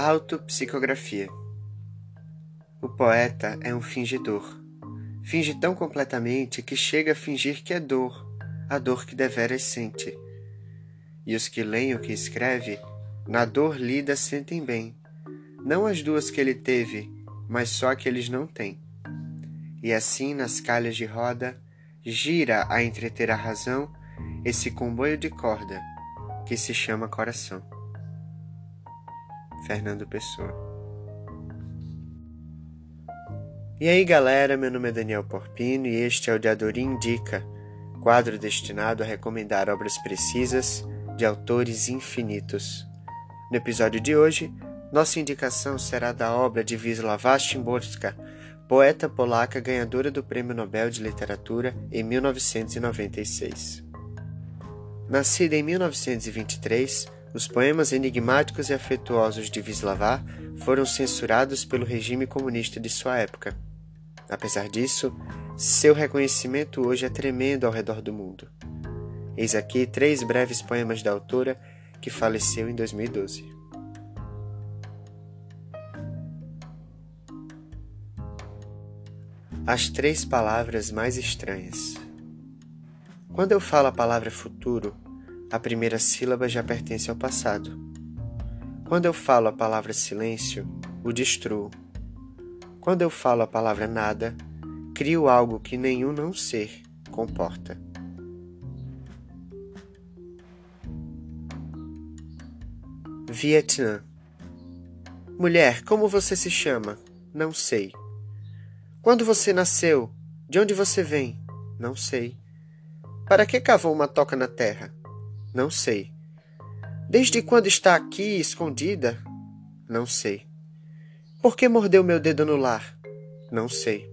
Autopsicografia O poeta é um fingidor. Finge tão completamente que chega a fingir que é dor, a dor que deveras sente. E os que leem o que escreve, na dor lida sentem bem, não as duas que ele teve, mas só que eles não têm. E assim, nas calhas de roda, gira a entreter a razão esse comboio de corda que se chama coração. Fernando Pessoa. E aí galera, meu nome é Daniel Porpino e este é o Diadorim Indica, quadro destinado a recomendar obras precisas de autores infinitos. No episódio de hoje, nossa indicação será da obra de Wisława Szymborska, poeta polaca ganhadora do Prêmio Nobel de Literatura em 1996. Nascida em 1923, os poemas enigmáticos e afetuosos de Wisława foram censurados pelo regime comunista de sua época. Apesar disso, seu reconhecimento hoje é tremendo ao redor do mundo. Eis aqui três breves poemas da autora que faleceu em 2012. As três palavras mais estranhas. Quando eu falo a palavra futuro, a primeira sílaba já pertence ao passado. Quando eu falo a palavra silêncio, o destruo. Quando eu falo a palavra nada, crio algo que nenhum não ser comporta. Vietnã. Mulher, como você se chama? Não sei. Quando você nasceu? De onde você vem? Não sei. Para que cavou uma toca na terra? Não sei. Desde quando está aqui escondida? Não sei. Por que mordeu meu dedo no lar? Não sei.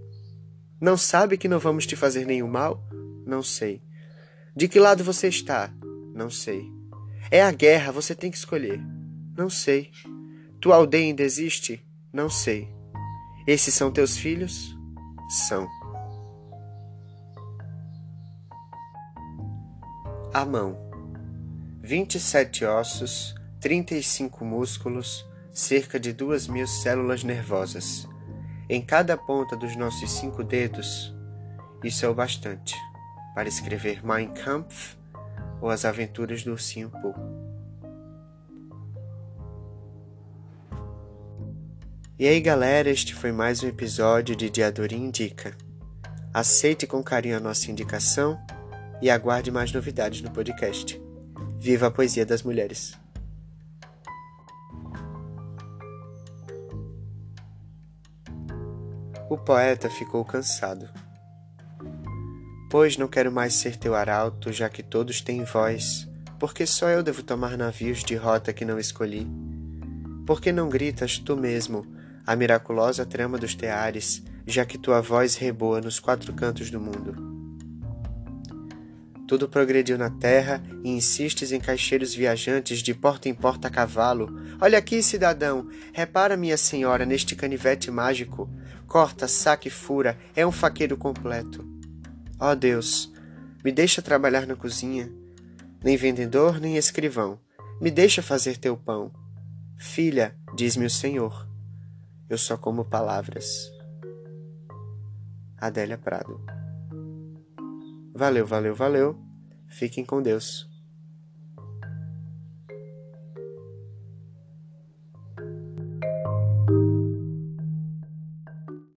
Não sabe que não vamos te fazer nenhum mal? Não sei. De que lado você está? Não sei. É a guerra, você tem que escolher. Não sei. Tua aldeia ainda existe? Não sei. Esses são teus filhos? São. A mão. 27 ossos, 35 músculos, cerca de 2 mil células nervosas. Em cada ponta dos nossos cinco dedos, isso é o bastante para escrever Mein Kampf ou As Aventuras do Ursinho Pooh. E aí galera, este foi mais um episódio de Diadoria Indica. Aceite com carinho a nossa indicação e aguarde mais novidades no podcast. Viva a poesia das mulheres! O poeta ficou cansado. Pois não quero mais ser teu arauto, já que todos têm voz, porque só eu devo tomar navios de rota que não escolhi. Porque não gritas tu mesmo a miraculosa trama dos teares, já que tua voz reboa nos quatro cantos do mundo? Tudo progrediu na terra e insistes em caixeiros viajantes de porta em porta a cavalo. Olha aqui, cidadão, repara, minha senhora, neste canivete mágico. Corta, saca e fura, é um faqueiro completo. Ó oh, Deus, me deixa trabalhar na cozinha. Nem vendedor, nem escrivão. Me deixa fazer teu pão. Filha, diz-me o Senhor, eu só como palavras. Adélia Prado Valeu, valeu, valeu. Fiquem com Deus.